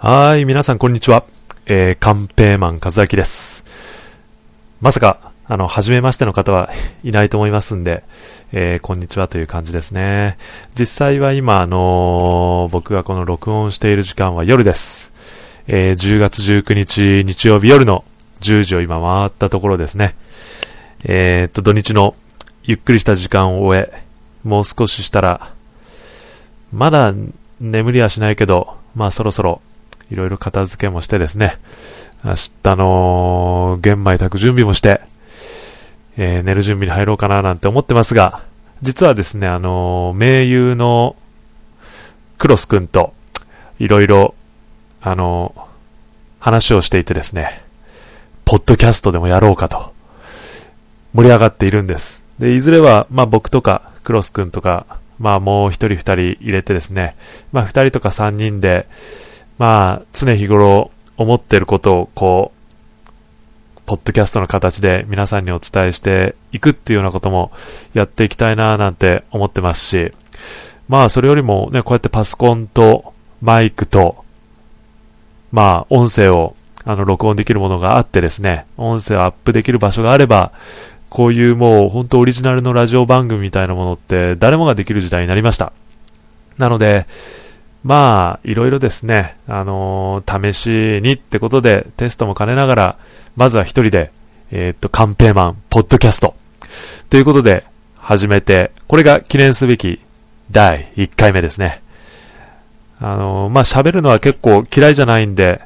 はい、皆さんこんにちは。えー、カンペーマン和明です。まさか、あの、初めましての方は いないと思いますんで、えー、こんにちはという感じですね。実際は今、あのー、僕がこの録音している時間は夜です。えー、10月19日日曜日夜の10時を今回ったところですね。えー、っと、土日のゆっくりした時間を終え、もう少ししたら、まだ眠りはしないけど、まあそろそろいろいろ片付けもしてですね、明日の玄米炊く準備もして、えー、寝る準備に入ろうかななんて思ってますが、実はですね、あのー、盟友のクロス君といろいろ、あのー、話をしていてですね、ポッドキャストでもやろうかと、盛り上がっているんです。で、いずれは、まあ僕とか、クロス君とか、まあもう一人二人入れてですね、まあ二人とか三人で、まあ、常日頃思ってることをこう、ポッドキャストの形で皆さんにお伝えしていくっていうようなこともやっていきたいななんて思ってますし、まあそれよりもね、こうやってパソコンとマイクと、まあ音声をあの録音できるものがあってですね、音声をアップできる場所があれば、こういうもう本当オリジナルのラジオ番組みたいなものって誰もができる時代になりました。なので、まあ、いろいろですね、あのー、試しにってことでテストも兼ねながら、まずは一人で、えー、っと、カンペーマン、ポッドキャスト。ということで、始めて、これが記念すべき第1回目ですね。あのー、まあ、喋るのは結構嫌いじゃないんで、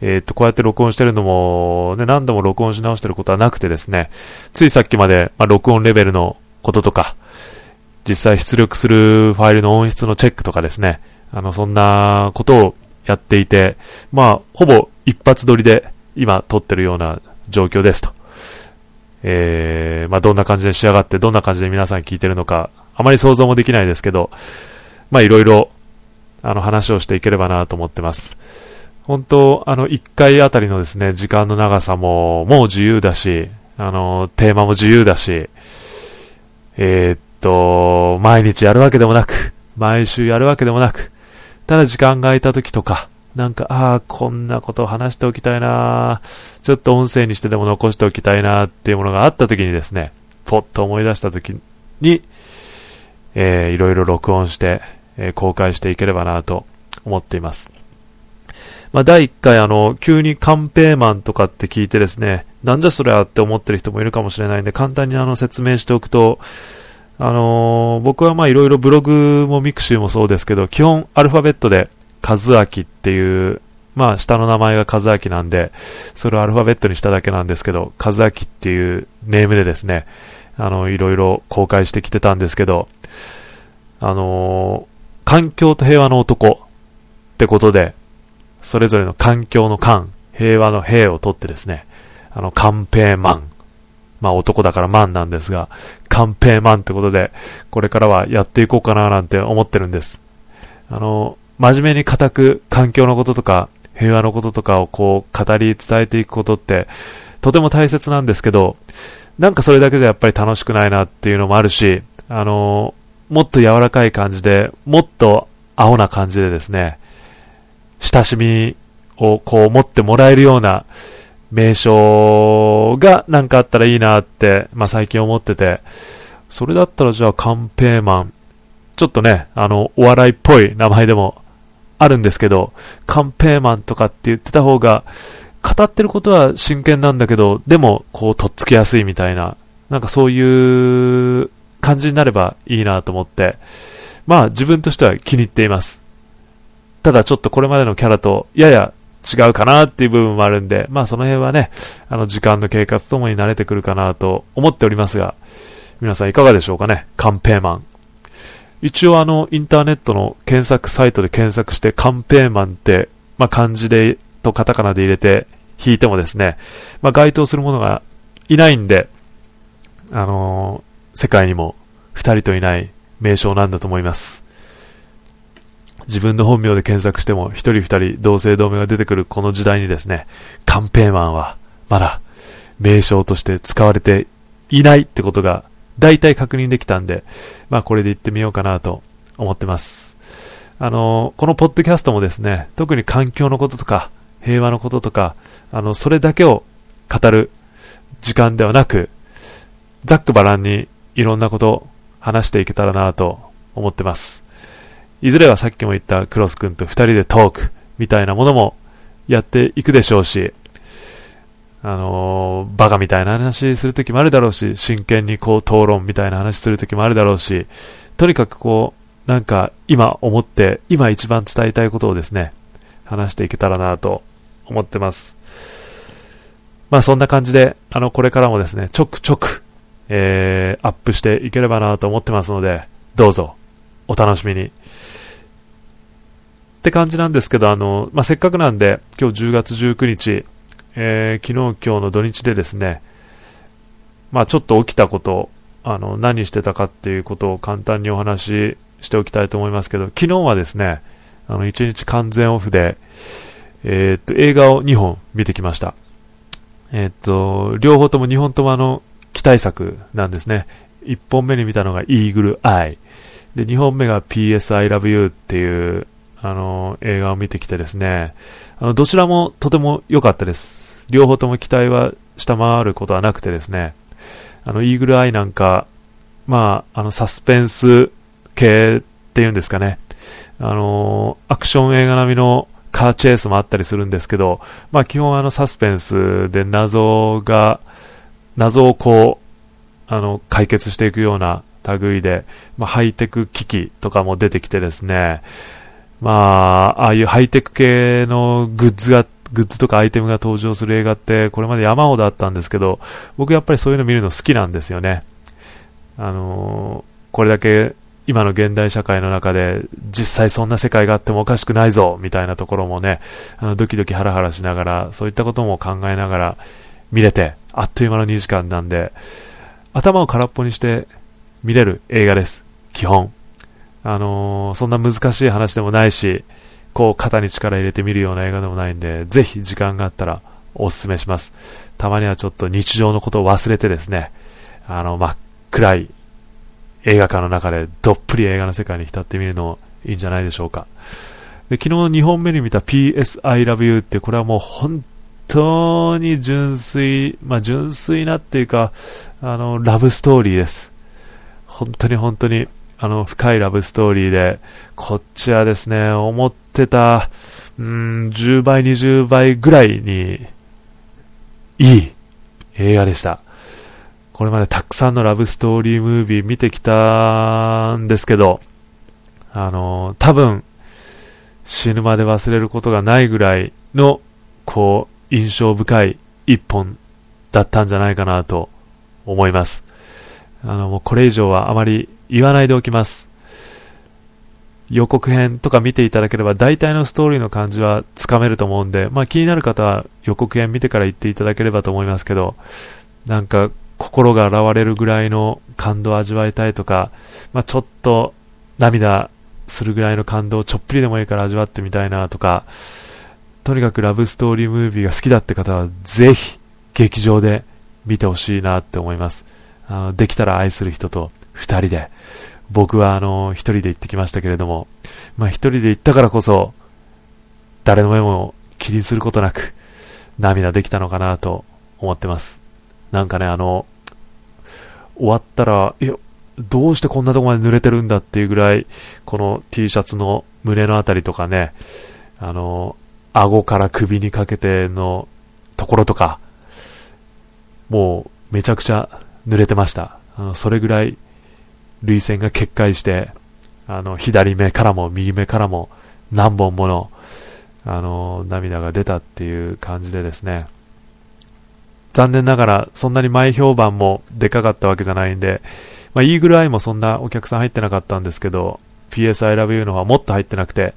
えっと、こうやって録音してるのも、ね、何度も録音し直してることはなくてですね、ついさっきまで、まあ、録音レベルのこととか、実際出力するファイルの音質のチェックとかですね、あの、そんなことをやっていて、まあ、ほぼ一発撮りで今撮ってるような状況ですと。えー、まあ、どんな感じで仕上がって、どんな感じで皆さん聞いてるのか、あまり想像もできないですけど、まあ、いろいろ、あの、話をしていければなと思ってます。本当、あの、一回あたりのですね、時間の長さも、もう自由だし、あの、テーマも自由だし、えー、っと、毎日やるわけでもなく、毎週やるわけでもなく、ただ時間が空いた時とか、なんか、ああ、こんなことを話しておきたいなちょっと音声にしてでも残しておきたいなっていうものがあった時にですね、ポッと思い出した時に、えー、いろいろ録音して、えー、公開していければなと思っています。まあ、第1回あの、急にカンペーマンとかって聞いてですね、なんじゃそれはって思ってる人もいるかもしれないんで、簡単にあの説明しておくと、あのー、僕はまあいろいろブログも mixi もそうですけど、基本アルファベットで、カズアキっていう、まあ下の名前がカズアキなんで、それをアルファベットにしただけなんですけど、カズアキっていうネームでですね、あの、いろいろ公開してきてたんですけど、あのー、環境と平和の男ってことで、それぞれの環境の環、平和の平を取ってですね、あの、カンペーマン。まあ男だからマンなんですが、カンペーマンってことで、これからはやっていこうかななんて思ってるんです。あの、真面目に固く環境のこととか、平和のこととかをこう語り伝えていくことって、とても大切なんですけど、なんかそれだけじゃやっぱり楽しくないなっていうのもあるし、あの、もっと柔らかい感じで、もっと青な感じでですね、親しみをこう持ってもらえるような、名称がなんかあったらいいなって、まあ最近思ってて、それだったらじゃあカンペーマン、ちょっとね、あの、お笑いっぽい名前でもあるんですけど、カンペーマンとかって言ってた方が、語ってることは真剣なんだけど、でも、こう、とっつきやすいみたいな、なんかそういう感じになればいいなと思って、まあ自分としては気に入っています。ただちょっとこれまでのキャラとやや違うかなっていう部分もあるんで、まあその辺はね、あの時間の経過とともに慣れてくるかなと思っておりますが、皆さんいかがでしょうかねカンペーマン。一応あの、インターネットの検索サイトで検索して、カンペーマンって、まあ漢字で、とカタカナで入れて引いてもですね、まあ該当するものがいないんで、あのー、世界にも二人といない名称なんだと思います。自分の本名で検索しても一人二人同姓同名が出てくるこの時代にですね、カンペーマンはまだ名称として使われていないってことが大体確認できたんで、まあこれで行ってみようかなと思ってます。あの、このポッドキャストもですね、特に環境のこととか、平和のこととか、あの、それだけを語る時間ではなく、ざっくばらんにいろんなことを話していけたらなと思ってます。いずれはさっきも言ったクロス君と二人でトークみたいなものもやっていくでしょうし、あのー、バカみたいな話するときもあるだろうし、真剣にこう討論みたいな話するときもあるだろうし、とにかくこう、なんか今思って、今一番伝えたいことをですね、話していけたらなと思ってます。まあそんな感じで、あの、これからもですね、ちょくちょく、えー、アップしていければなと思ってますので、どうぞ、お楽しみに。って感じなんですけど、あの、まあ、せっかくなんで、今日10月19日、えー、昨日今日の土日でですね、まあ、ちょっと起きたこと、あの、何してたかっていうことを簡単にお話ししておきたいと思いますけど、昨日はですね、あの、1日完全オフで、えー、っと、映画を2本見てきました。えー、っと、両方とも2本ともあの、期待作なんですね。1本目に見たのがイーグルアイ。で、2本目が PS I Love You っていう、あの、映画を見てきてですね、あの、どちらもとても良かったです。両方とも期待は下回ることはなくてですね、あの、イーグルアイなんか、まあ、あの、サスペンス系っていうんですかね、あの、アクション映画並みのカーチェイスもあったりするんですけど、まあ、基本あの、サスペンスで謎が、謎をこう、あの、解決していくような類で、まあ、ハイテク機器とかも出てきてですね、まあ、ああいうハイテク系のグッズが、グッズとかアイテムが登場する映画ってこれまで山ほどあったんですけど、僕やっぱりそういうの見るの好きなんですよね。あのー、これだけ今の現代社会の中で実際そんな世界があってもおかしくないぞみたいなところもね、あのドキドキハラハラしながら、そういったことも考えながら見れて、あっという間の2時間なんで、頭を空っぽにして見れる映画です。基本。あのー、そんな難しい話でもないし、こう肩に力入れて見るような映画でもないんで、ぜひ時間があったらお勧めします。たまにはちょっと日常のことを忘れてですね、あの、真っ暗い映画館の中でどっぷり映画の世界に浸ってみるのいいんじゃないでしょうか。で昨日2本目に見た PS I Love You ってこれはもう本当に純粋、まあ純粋なっていうか、あの、ラブストーリーです。本当に本当にあの、深いラブストーリーで、こっちはですね、思ってた、うん、10倍、20倍ぐらいに、いい映画でした。これまでたくさんのラブストーリームービー見てきたんですけど、あの、多分、死ぬまで忘れることがないぐらいの、こう、印象深い一本だったんじゃないかなと思います。あの、もうこれ以上はあまり言わないでおきます。予告編とか見ていただければ大体のストーリーの感じはつかめると思うんで、まあ気になる方は予告編見てから言っていただければと思いますけど、なんか心が洗われるぐらいの感動を味わいたいとか、まあちょっと涙するぐらいの感動をちょっぴりでもいいから味わってみたいなとか、とにかくラブストーリームービーが好きだって方はぜひ劇場で見てほしいなって思います。あのできたら愛する人と二人で、僕はあの、一人で行ってきましたけれども、まあ一人で行ったからこそ、誰の目も気にすることなく、涙できたのかなと思ってます。なんかね、あの、終わったら、え、どうしてこんなとこまで濡れてるんだっていうぐらい、この T シャツの胸のあたりとかね、あの、顎から首にかけてのところとか、もうめちゃくちゃ濡れてました。あのそれぐらい涙腺が決壊して、あの、左目からも右目からも何本もの、あの、涙が出たっていう感じでですね、残念ながらそんなに前評判もでかかったわけじゃないんで、まあ、イーグルアイもそんなお客さん入ってなかったんですけど、PS I Love You の方はもっと入ってなくて、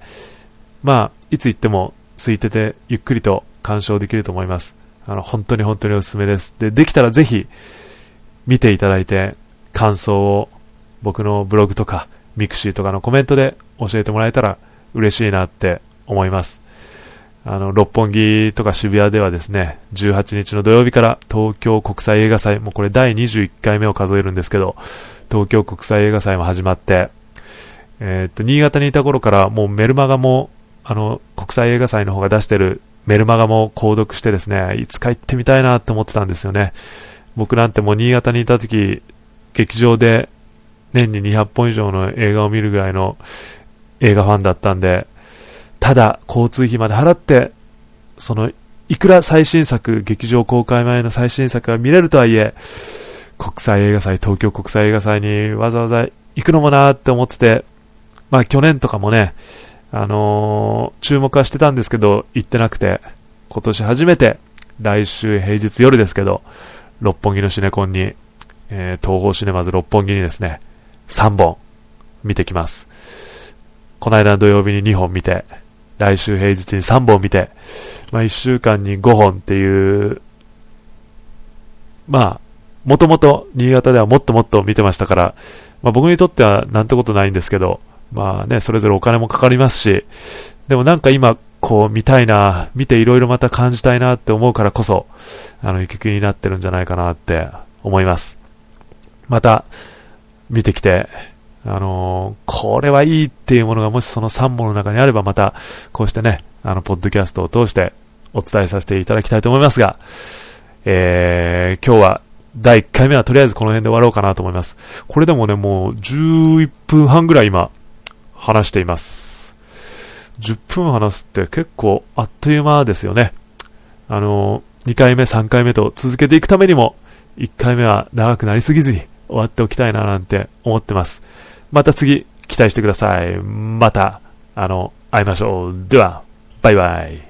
まあ、いつ行っても空いててゆっくりと鑑賞できると思います。あの、本当に本当におすすめです。で、できたらぜひ見ていただいて感想を僕のブログとか mixi とかのコメントで教えてもらえたら嬉しいなって思います。あの、六本木とか渋谷ではですね、18日の土曜日から東京国際映画祭、もうこれ第21回目を数えるんですけど、東京国際映画祭も始まって、えー、っと、新潟にいた頃からもうメルマガも、あの、国際映画祭の方が出してるメルマガも購読してですね、いつか行ってみたいなって思ってたんですよね。僕なんてもう新潟にいた時、劇場で年に200本以上の映画を見るぐらいの映画ファンだったんで、ただ交通費まで払って、その、いくら最新作、劇場公開前の最新作が見れるとはいえ、国際映画祭、東京国際映画祭にわざわざ行くのもなーって思ってて、まあ去年とかもね、あのー、注目はしてたんですけど、行ってなくて、今年初めて、来週平日夜ですけど、六本木のシネコンに、えー、東方シネマズ六本木にですね、3本見てきます。この間土曜日に2本見て、来週平日に3本見て、まあ1週間に5本っていう、まあ、もともと新潟ではもっともっと見てましたから、まあ僕にとってはなんてことないんですけど、まあね、それぞれお金もかかりますし、でもなんか今、こう見たいな、見ていろいろまた感じたいなって思うからこそ、あの、行き来になってるんじゃないかなって思います。また、見てきて、あのー、これはいいっていうものがもしその3本の中にあればまた、こうしてね、あの、ポッドキャストを通してお伝えさせていただきたいと思いますが、えー、今日は第1回目はとりあえずこの辺で終わろうかなと思います。これでもね、もう11分半ぐらい今、話しています。10分話すって結構あっという間ですよね。あの、2回目、3回目と続けていくためにも、1回目は長くなりすぎずに終わっておきたいななんて思ってます。また次、期待してください。また、あの、会いましょう。では、バイバイ。